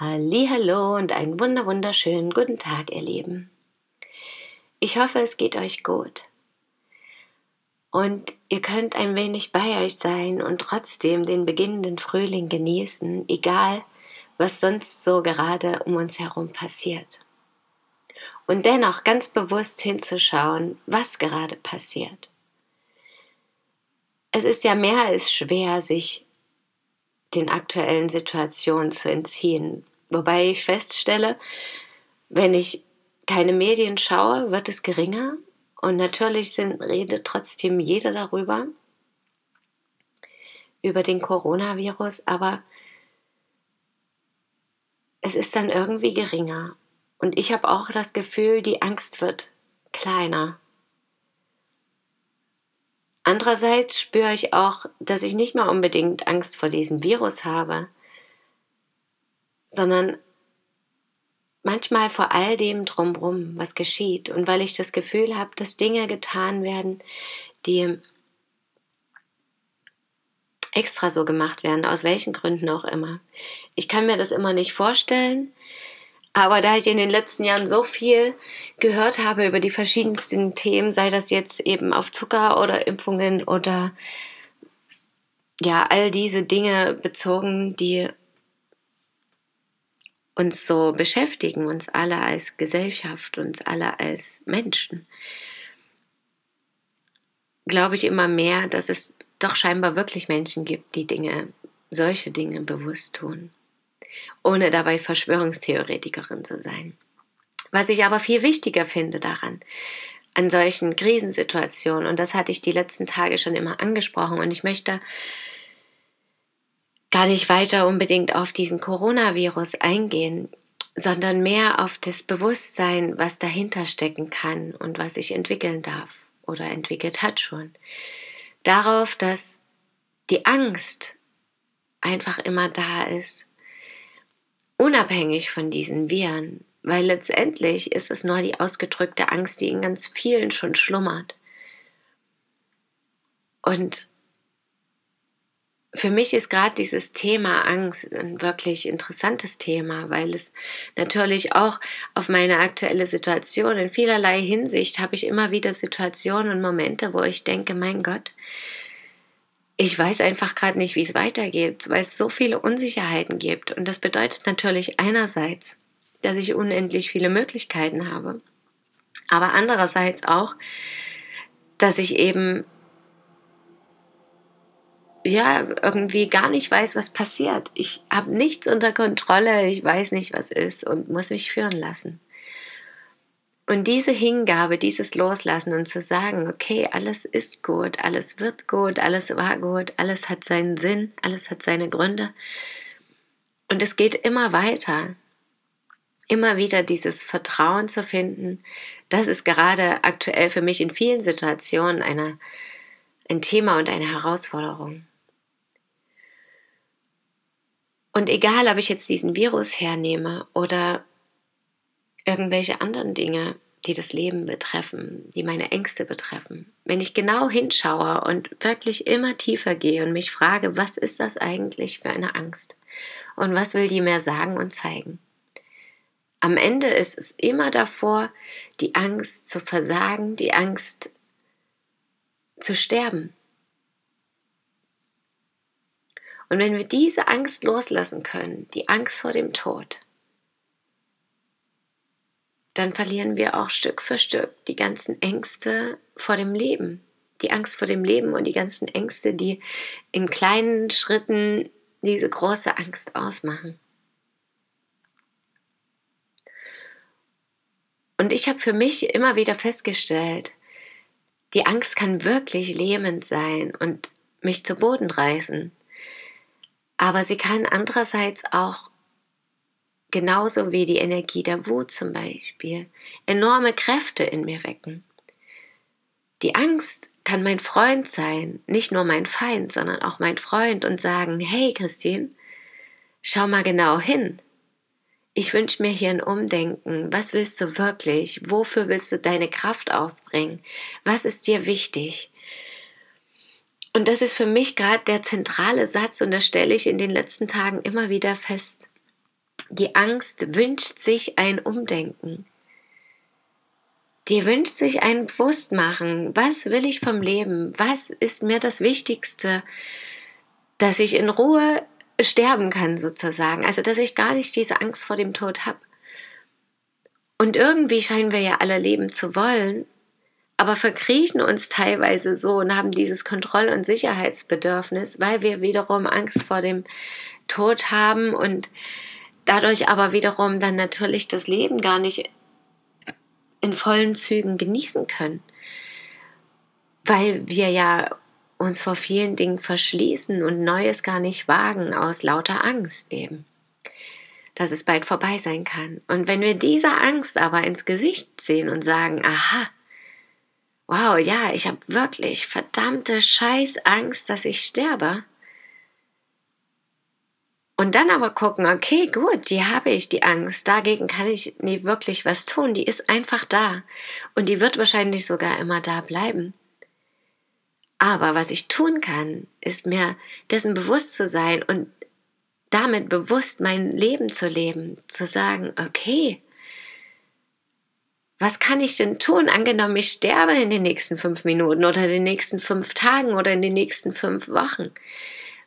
Hallo und einen wunder wunderschönen guten Tag, ihr Lieben. Ich hoffe, es geht euch gut. Und ihr könnt ein wenig bei euch sein und trotzdem den beginnenden Frühling genießen, egal was sonst so gerade um uns herum passiert. Und dennoch ganz bewusst hinzuschauen, was gerade passiert. Es ist ja mehr als schwer, sich den aktuellen Situationen zu entziehen. Wobei ich feststelle, wenn ich keine Medien schaue, wird es geringer. Und natürlich sind, redet trotzdem jeder darüber, über den Coronavirus, aber es ist dann irgendwie geringer. Und ich habe auch das Gefühl, die Angst wird kleiner. Andererseits spüre ich auch, dass ich nicht mehr unbedingt Angst vor diesem Virus habe, sondern manchmal vor all dem drumherum, was geschieht. Und weil ich das Gefühl habe, dass Dinge getan werden, die extra so gemacht werden, aus welchen Gründen auch immer. Ich kann mir das immer nicht vorstellen, aber da ich in den letzten Jahren so viel gehört habe über die verschiedensten Themen, sei das jetzt eben auf Zucker oder Impfungen oder ja, all diese Dinge bezogen, die uns so beschäftigen, uns alle als Gesellschaft, uns alle als Menschen, glaube ich immer mehr, dass es doch scheinbar wirklich Menschen gibt, die Dinge, solche Dinge bewusst tun ohne dabei Verschwörungstheoretikerin zu sein. Was ich aber viel wichtiger finde daran, an solchen Krisensituationen, und das hatte ich die letzten Tage schon immer angesprochen, und ich möchte gar nicht weiter unbedingt auf diesen Coronavirus eingehen, sondern mehr auf das Bewusstsein, was dahinter stecken kann und was sich entwickeln darf oder entwickelt hat schon. Darauf, dass die Angst einfach immer da ist unabhängig von diesen Viren, weil letztendlich ist es nur die ausgedrückte Angst, die in ganz vielen schon schlummert. Und für mich ist gerade dieses Thema Angst ein wirklich interessantes Thema, weil es natürlich auch auf meine aktuelle Situation in vielerlei Hinsicht habe ich immer wieder Situationen und Momente, wo ich denke, mein Gott, ich weiß einfach gerade nicht, wie es weitergeht, weil es so viele Unsicherheiten gibt. Und das bedeutet natürlich einerseits, dass ich unendlich viele Möglichkeiten habe, aber andererseits auch, dass ich eben ja irgendwie gar nicht weiß, was passiert. Ich habe nichts unter Kontrolle, ich weiß nicht, was ist und muss mich führen lassen. Und diese Hingabe, dieses Loslassen und zu sagen, okay, alles ist gut, alles wird gut, alles war gut, alles hat seinen Sinn, alles hat seine Gründe. Und es geht immer weiter. Immer wieder dieses Vertrauen zu finden, das ist gerade aktuell für mich in vielen Situationen eine, ein Thema und eine Herausforderung. Und egal, ob ich jetzt diesen Virus hernehme oder irgendwelche anderen Dinge, die das Leben betreffen, die meine Ängste betreffen. Wenn ich genau hinschaue und wirklich immer tiefer gehe und mich frage, was ist das eigentlich für eine Angst? Und was will die mir sagen und zeigen? Am Ende ist es immer davor, die Angst zu versagen, die Angst zu sterben. Und wenn wir diese Angst loslassen können, die Angst vor dem Tod, dann verlieren wir auch Stück für Stück die ganzen Ängste vor dem Leben. Die Angst vor dem Leben und die ganzen Ängste, die in kleinen Schritten diese große Angst ausmachen. Und ich habe für mich immer wieder festgestellt, die Angst kann wirklich lähmend sein und mich zu Boden reißen. Aber sie kann andererseits auch genauso wie die Energie der Wut zum Beispiel, enorme Kräfte in mir wecken. Die Angst kann mein Freund sein, nicht nur mein Feind, sondern auch mein Freund und sagen, hey Christine, schau mal genau hin. Ich wünsche mir hier ein Umdenken. Was willst du wirklich? Wofür willst du deine Kraft aufbringen? Was ist dir wichtig? Und das ist für mich gerade der zentrale Satz und das stelle ich in den letzten Tagen immer wieder fest. Die Angst wünscht sich ein Umdenken. Die wünscht sich ein Bewusstmachen. Was will ich vom Leben? Was ist mir das Wichtigste? Dass ich in Ruhe sterben kann sozusagen. Also, dass ich gar nicht diese Angst vor dem Tod habe. Und irgendwie scheinen wir ja alle leben zu wollen, aber verkriechen uns teilweise so und haben dieses Kontroll- und Sicherheitsbedürfnis, weil wir wiederum Angst vor dem Tod haben und dadurch aber wiederum dann natürlich das Leben gar nicht in vollen Zügen genießen können, weil wir ja uns vor vielen Dingen verschließen und Neues gar nicht wagen aus lauter Angst eben, dass es bald vorbei sein kann. Und wenn wir dieser Angst aber ins Gesicht sehen und sagen, aha, wow, ja, ich habe wirklich verdammte Scheiß Angst, dass ich sterbe. Und dann aber gucken, okay, gut, die habe ich, die Angst. Dagegen kann ich nie wirklich was tun. Die ist einfach da. Und die wird wahrscheinlich sogar immer da bleiben. Aber was ich tun kann, ist mir dessen bewusst zu sein und damit bewusst mein Leben zu leben, zu sagen, okay, was kann ich denn tun? Angenommen, ich sterbe in den nächsten fünf Minuten oder in den nächsten fünf Tagen oder in den nächsten fünf Wochen.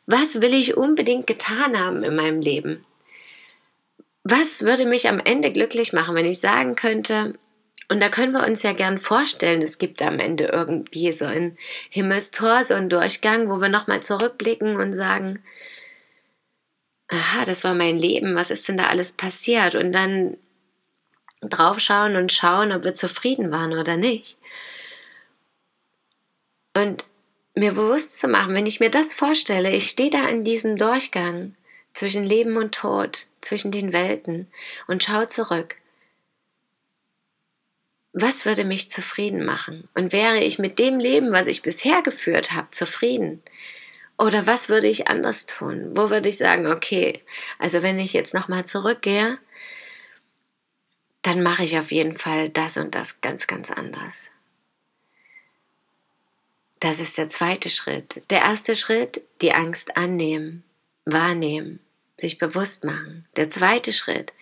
Was will ich unbedingt getan haben in meinem Leben? Was würde mich am Ende glücklich machen, wenn ich sagen könnte, und da können wir uns ja gern vorstellen, es gibt am Ende irgendwie so ein Himmelstor, so ein Durchgang, wo wir nochmal zurückblicken und sagen, aha, das war mein Leben, was ist denn da alles passiert? Und dann draufschauen und schauen, ob wir zufrieden waren oder nicht. Und mir bewusst zu machen, wenn ich mir das vorstelle, ich stehe da in diesem Durchgang zwischen Leben und Tod, zwischen den Welten und schaue zurück. Was würde mich zufrieden machen? Und wäre ich mit dem Leben, was ich bisher geführt habe, zufrieden? Oder was würde ich anders tun? Wo würde ich sagen, okay, also wenn ich jetzt nochmal zurückgehe, dann mache ich auf jeden Fall das und das ganz, ganz anders. Das ist der zweite Schritt. Der erste Schritt, die Angst annehmen, wahrnehmen, sich bewusst machen. Der zweite Schritt,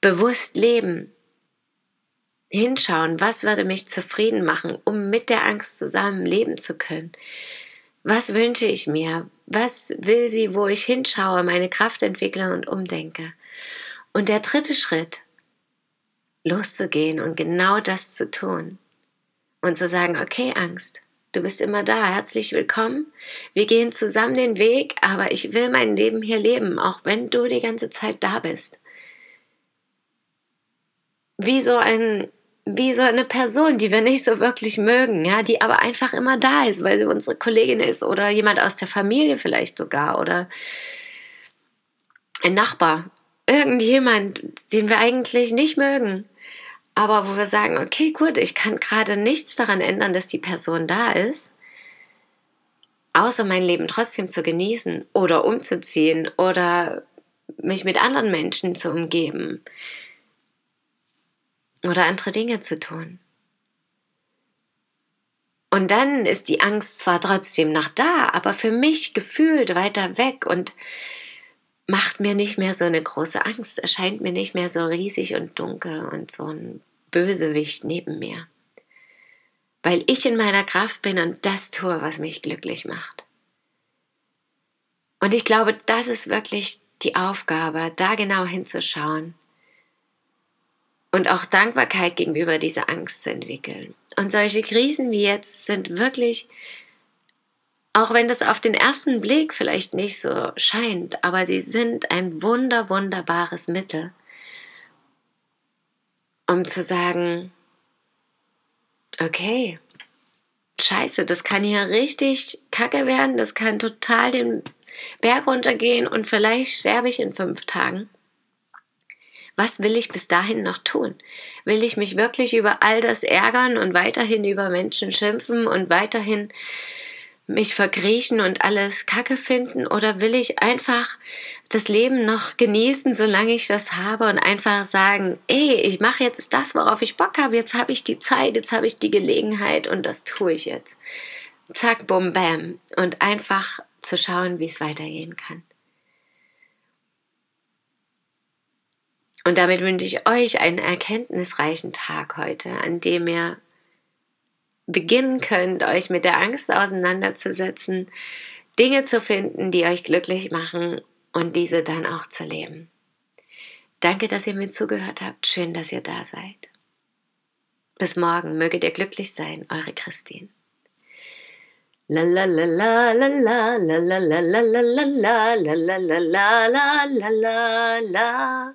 bewusst leben, hinschauen, was würde mich zufrieden machen, um mit der Angst zusammen leben zu können. Was wünsche ich mir? Was will sie, wo ich hinschaue, meine Kraft entwickle und umdenke? Und der dritte Schritt, loszugehen und genau das zu tun. Und zu sagen, okay, Angst, du bist immer da, herzlich willkommen. Wir gehen zusammen den Weg, aber ich will mein Leben hier leben, auch wenn du die ganze Zeit da bist. Wie so ein, wie so eine Person, die wir nicht so wirklich mögen, ja, die aber einfach immer da ist, weil sie unsere Kollegin ist oder jemand aus der Familie vielleicht sogar oder ein Nachbar, irgendjemand, den wir eigentlich nicht mögen aber wo wir sagen, okay, gut, ich kann gerade nichts daran ändern, dass die Person da ist, außer mein Leben trotzdem zu genießen oder umzuziehen oder mich mit anderen Menschen zu umgeben oder andere Dinge zu tun. Und dann ist die Angst zwar trotzdem noch da, aber für mich gefühlt weiter weg und macht mir nicht mehr so eine große Angst, erscheint mir nicht mehr so riesig und dunkel und so ein Bösewicht neben mir. Weil ich in meiner Kraft bin und das tue, was mich glücklich macht. Und ich glaube, das ist wirklich die Aufgabe, da genau hinzuschauen und auch Dankbarkeit gegenüber dieser Angst zu entwickeln. Und solche Krisen wie jetzt sind wirklich auch wenn das auf den ersten Blick vielleicht nicht so scheint, aber sie sind ein wunder, wunderbares Mittel, um zu sagen, okay, scheiße, das kann hier richtig kacke werden, das kann total den Berg runtergehen und vielleicht sterbe ich in fünf Tagen. Was will ich bis dahin noch tun? Will ich mich wirklich über all das ärgern und weiterhin über Menschen schimpfen und weiterhin mich verkriechen und alles Kacke finden oder will ich einfach das Leben noch genießen, solange ich das habe und einfach sagen, ey, ich mache jetzt das, worauf ich Bock habe, jetzt habe ich die Zeit, jetzt habe ich die Gelegenheit und das tue ich jetzt. Zack, bum, bam und einfach zu schauen, wie es weitergehen kann. Und damit wünsche ich euch einen erkenntnisreichen Tag heute, an dem ihr beginnen könnt, euch mit der Angst auseinanderzusetzen, Dinge zu finden, die euch glücklich machen und diese dann auch zu leben. Danke, dass ihr mir zugehört habt. Schön, dass ihr da seid. Bis morgen möget ihr glücklich sein, eure Christine. La la la la la la la la la la la la la la la la la la la